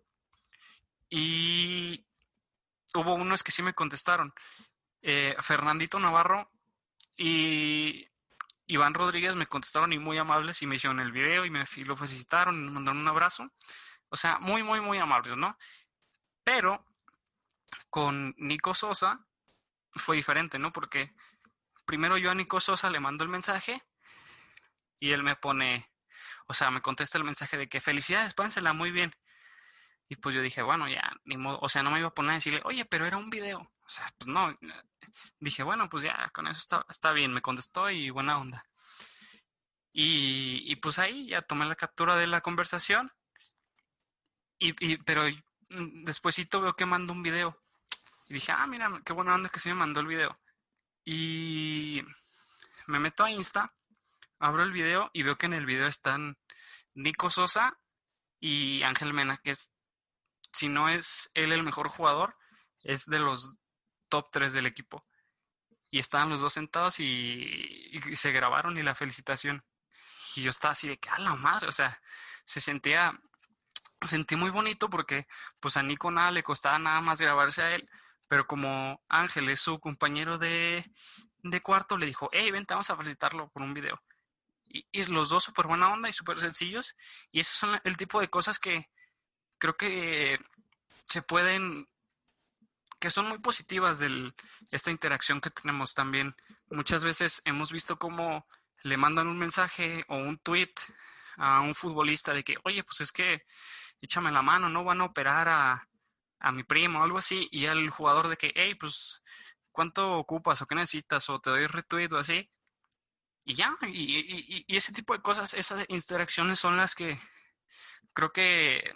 Y hubo unos que sí me contestaron. Eh, Fernandito Navarro y Iván Rodríguez me contestaron y muy amables y me hicieron el video y me lo felicitaron y me mandaron un abrazo. O sea, muy, muy, muy amables, ¿no? Pero con Nico Sosa fue diferente, ¿no? Porque primero yo a Nico Sosa le mando el mensaje y él me pone, o sea, me contesta el mensaje de que felicidades, pásensela muy bien. Y pues yo dije, bueno, ya, ni modo, o sea, no me iba a poner a decirle, oye, pero era un video. O sea, pues no, dije, bueno, pues ya, con eso está, está bien, me contestó y buena onda. Y, pues ahí ya tomé la captura de la conversación. Y, y pero despuésito veo que mandó un video. Y dije, ah, mira, qué buena onda que sí me mandó el video. Y me meto a Insta, abro el video y veo que en el video están Nico Sosa y Ángel Mena, que es si no es él el mejor jugador, es de los top 3 del equipo. Y estaban los dos sentados y, se grabaron y la felicitación. Y yo estaba así de que, a la madre, o sea, se sentía, sentí muy bonito porque pues a Nico nada le costaba nada más grabarse a él, pero como Ángel es su compañero de, de cuarto, le dijo, hey, vente, vamos a felicitarlo por un video. Y, y los dos súper buena onda y súper sencillos. Y esos son el tipo de cosas que, creo que se pueden, que son muy positivas de esta interacción que tenemos también. Muchas veces hemos visto cómo le mandan un mensaje o un tweet a un futbolista de que, oye, pues es que échame la mano, no van a operar a, a mi primo o algo así, y al jugador de que, hey, pues, ¿cuánto ocupas o qué necesitas? O te doy retweet o así. Y ya, y, y ese tipo de cosas, esas interacciones son las que creo que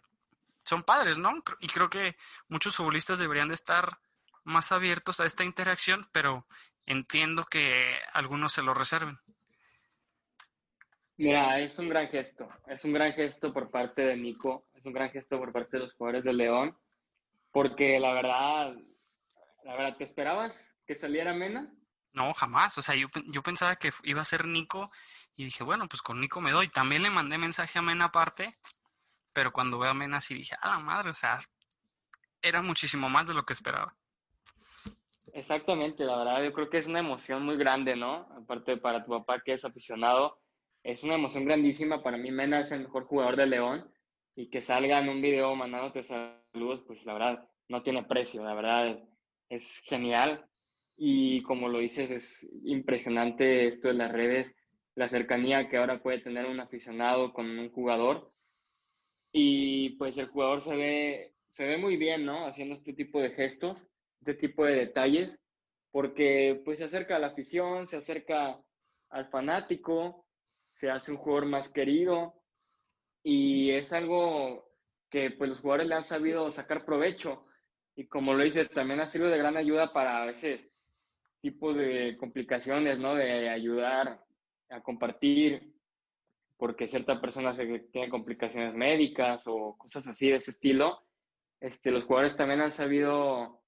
son padres, ¿no? Y creo que muchos futbolistas deberían de estar más abiertos a esta interacción, pero entiendo que algunos se lo reserven. Mira, es un gran gesto, es un gran gesto por parte de Nico, es un gran gesto por parte de los jugadores de León, porque la verdad, la verdad, ¿te esperabas que saliera Mena? No, jamás, o sea, yo, yo pensaba que iba a ser Nico y dije, bueno, pues con Nico me doy. También le mandé mensaje a Mena aparte pero cuando veo a Mena sí dije, ah, la madre, o sea, era muchísimo más de lo que esperaba. Exactamente, la verdad, yo creo que es una emoción muy grande, ¿no? Aparte para tu papá que es aficionado, es una emoción grandísima. Para mí, Mena es el mejor jugador de León y que salga en un video mandándote saludos, pues la verdad, no tiene precio, la verdad, es genial. Y como lo dices, es impresionante esto de las redes, la cercanía que ahora puede tener un aficionado con un jugador y pues el jugador se ve, se ve muy bien, ¿no? Haciendo este tipo de gestos, este tipo de detalles, porque pues se acerca a la afición, se acerca al fanático, se hace un jugador más querido y es algo que pues los jugadores le han sabido sacar provecho y como lo dices, también ha sido de gran ayuda para a veces tipos de complicaciones, ¿no? De ayudar a compartir porque cierta persona se tiene complicaciones médicas o cosas así de ese estilo, este, los jugadores también han sabido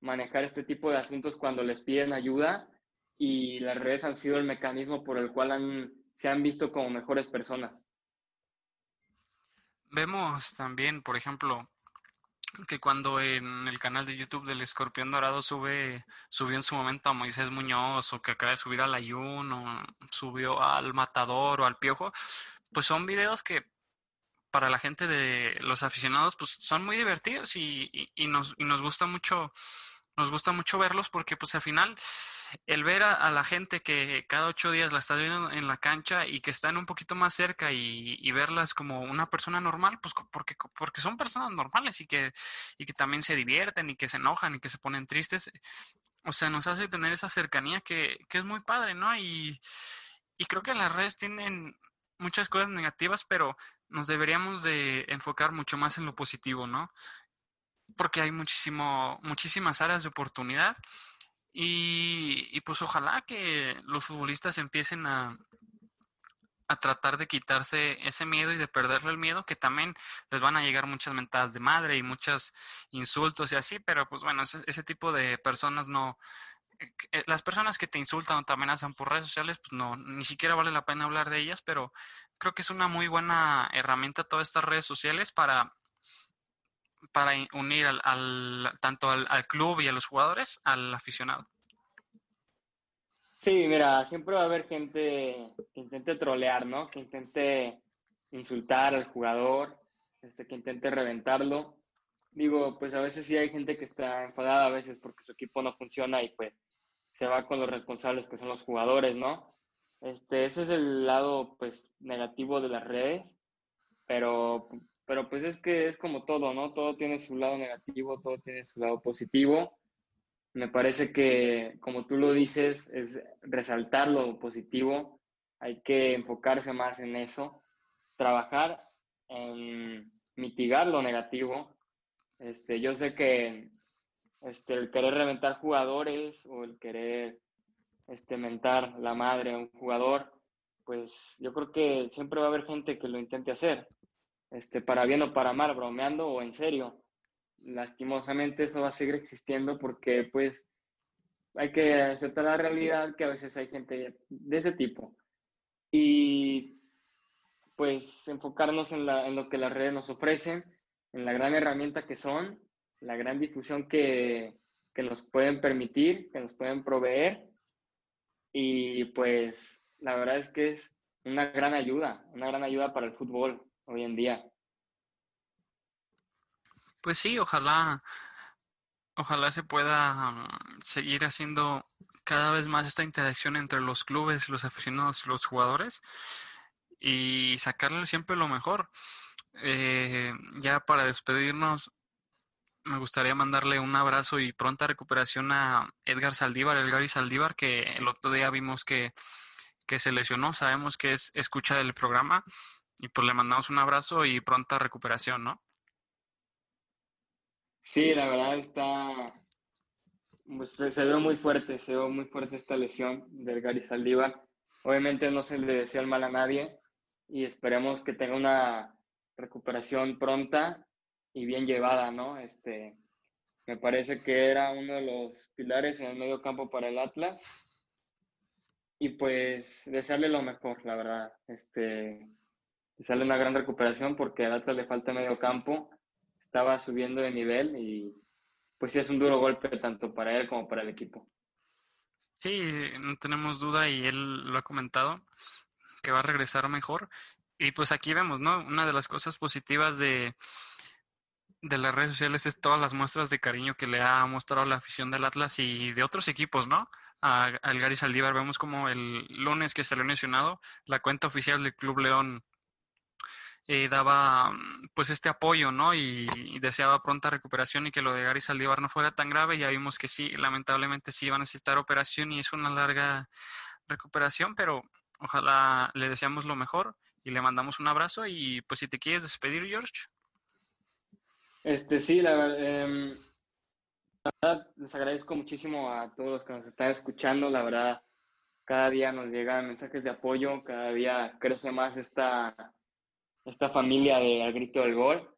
manejar este tipo de asuntos cuando les piden ayuda y las redes han sido el mecanismo por el cual han, se han visto como mejores personas. Vemos también, por ejemplo, que cuando en el canal de YouTube del Escorpión Dorado sube, subió en su momento a Moisés Muñoz, o que acaba de subir al Ayun, o subió al Matador o al Piojo, pues son videos que para la gente de los aficionados, pues son muy divertidos y, y, y nos, y nos gusta mucho, nos gusta mucho verlos porque pues al final el ver a, la gente que cada ocho días la está viendo en la cancha y que están un poquito más cerca y, verlas como una persona normal, pues porque, porque son personas normales y que, y que también se divierten y que se enojan y que se ponen tristes, o sea, nos hace tener esa cercanía que, que es muy padre, ¿no? Y, y creo que las redes tienen muchas cosas negativas, pero nos deberíamos de enfocar mucho más en lo positivo, ¿no? Porque hay muchísimo, muchísimas áreas de oportunidad y, pues ojalá que los futbolistas empiecen a, a tratar de quitarse ese miedo y de perderle el miedo, que también les van a llegar muchas mentadas de madre y muchos insultos y así, pero pues bueno, ese, tipo de personas no, eh, las personas que te insultan o te amenazan por redes sociales, pues no, ni siquiera vale la pena hablar de ellas, pero creo que es una muy buena herramienta todas estas redes sociales para para unir al, tanto al, club y a los jugadores al aficionado. Sí, mira, siempre va a haber gente que intente trolear, ¿no? Que intente insultar al jugador, este, que intente reventarlo. digo, pues a veces sí hay gente que está enfadada a veces porque su equipo no funciona y pues se va con los responsables que son los jugadores, ¿no? Este, ese es el lado pues negativo de las redes, pero, pero pues es que es como todo, ¿no? Todo tiene su lado negativo, todo tiene su lado positivo. Me parece que, como tú lo dices, es resaltar lo positivo, hay que enfocarse más en eso, trabajar en mitigar lo negativo. Este, yo sé que este, el querer reventar jugadores o el querer este, mentar la madre a un jugador, pues yo creo que siempre va a haber gente que lo intente hacer, este, para bien o para mal, bromeando o en serio. Lastimosamente eso va a seguir existiendo porque pues hay que aceptar la realidad que a veces hay gente de ese tipo. Y pues enfocarnos en, la, en lo que las redes nos ofrecen, en la gran herramienta que son, la gran difusión que, que nos pueden permitir, que nos pueden proveer y pues la verdad es que es una gran ayuda, una gran ayuda para el fútbol hoy en día. Pues sí, ojalá, ojalá se pueda mm, seguir haciendo cada vez más esta interacción entre los clubes, los aficionados y los jugadores y sacarle siempre lo mejor. Eh, ya para despedirnos, me gustaría mandarle un abrazo y pronta recuperación a Edgar Saldívar, Edgar y Saldívar, que el otro día vimos que, se lesionó. Sabemos que es escucha del programa y pues le mandamos un abrazo y pronta recuperación, ¿no? Sí, la verdad está. Pues, se ve muy fuerte, se ve muy fuerte esta lesión de Edgar y Saldívar. Obviamente no se le desea el mal a nadie y esperemos que tenga una recuperación pronta y bien llevada, ¿no? Este, me parece que era uno de los pilares en el medio campo para el Atlas. Y pues desearle lo mejor, la verdad. Este, desearle una gran recuperación porque al Atlas le falta medio campo. Estaba subiendo de nivel y pues sí es un duro golpe tanto para él como para el equipo. Sí, no tenemos duda y él lo ha comentado que va a regresar mejor. Y pues aquí vemos, ¿no? Una de las cosas positivas de, de las redes sociales es todas las muestras de cariño que le ha mostrado la afición del Atlas y de otros equipos, ¿no? A, al Gary Saldívar vemos como el lunes que salió mencionado, la cuenta oficial del Club León eh, daba pues este apoyo, ¿no? Y, deseaba pronta recuperación y que lo de Gary Saldívar no fuera tan grave. Ya vimos que sí, lamentablemente sí iba a necesitar operación y es una larga recuperación, pero ojalá le deseamos lo mejor y le mandamos un abrazo y pues si te quieres despedir, George. Este, sí, la, em, la, verdad, les agradezco muchísimo a todos los que nos están escuchando. La verdad, cada día nos llegan mensajes de apoyo, cada día crece más esta, esta familia de Al Grito del Gol.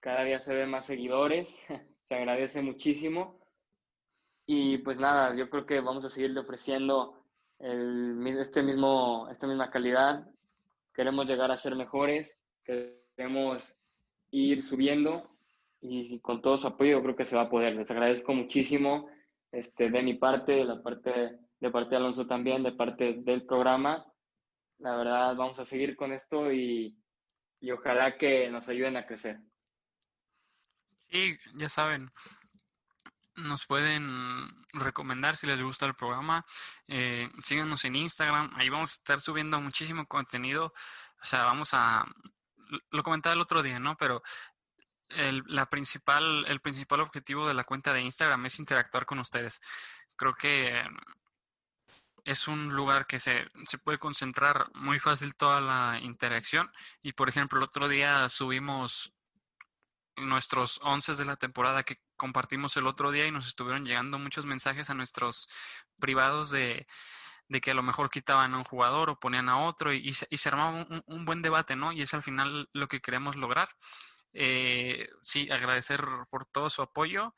Cada día se ven más seguidores, se agradece muchísimo. Y pues nada, yo creo que vamos a seguirle ofreciendo el, este mismo, esta misma calidad. Queremos llegar a ser mejores, queremos ir subiendo y con todo su apoyo creo que se va a poder. Les agradezco muchísimo este, de mi parte, de la parte de parte de Alonso también, de parte del programa. La verdad, vamos a seguir con esto y, y ojalá que nos ayuden a crecer. Sí, ya saben, nos pueden recomendar si les gusta el programa. Eh, síganos en Instagram, ahí vamos a estar subiendo muchísimo contenido. O sea, vamos a lo comentaba el otro día, ¿no? Pero el, la principal, el principal objetivo de la cuenta de Instagram es interactuar con ustedes. Creo que es un lugar que se, se puede concentrar muy fácil toda la interacción. Y por ejemplo, el otro día subimos nuestros once de la temporada que compartimos el otro día y nos estuvieron llegando muchos mensajes a nuestros privados de de que a lo mejor quitaban a un jugador o ponían a otro y, se, y se, armaba un, buen debate, ¿no? Y es al final lo que queremos lograr. Eh, sí, agradecer por todo su apoyo.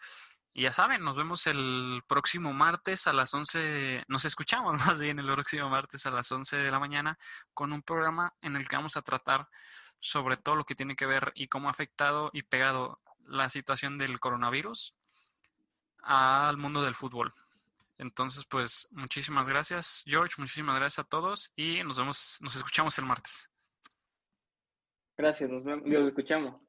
Y ya saben, nos vemos el próximo martes a las 11, nos escuchamos más bien el próximo martes a las 11 de la mañana con un programa en el que vamos a tratar sobre todo lo que tiene que ver y cómo ha afectado y pegado la situación del coronavirus al mundo del fútbol. Entonces, pues muchísimas gracias, George, muchísimas gracias a todos y nos vemos, nos escuchamos el martes. Gracias, nos vemos, nos escuchamos.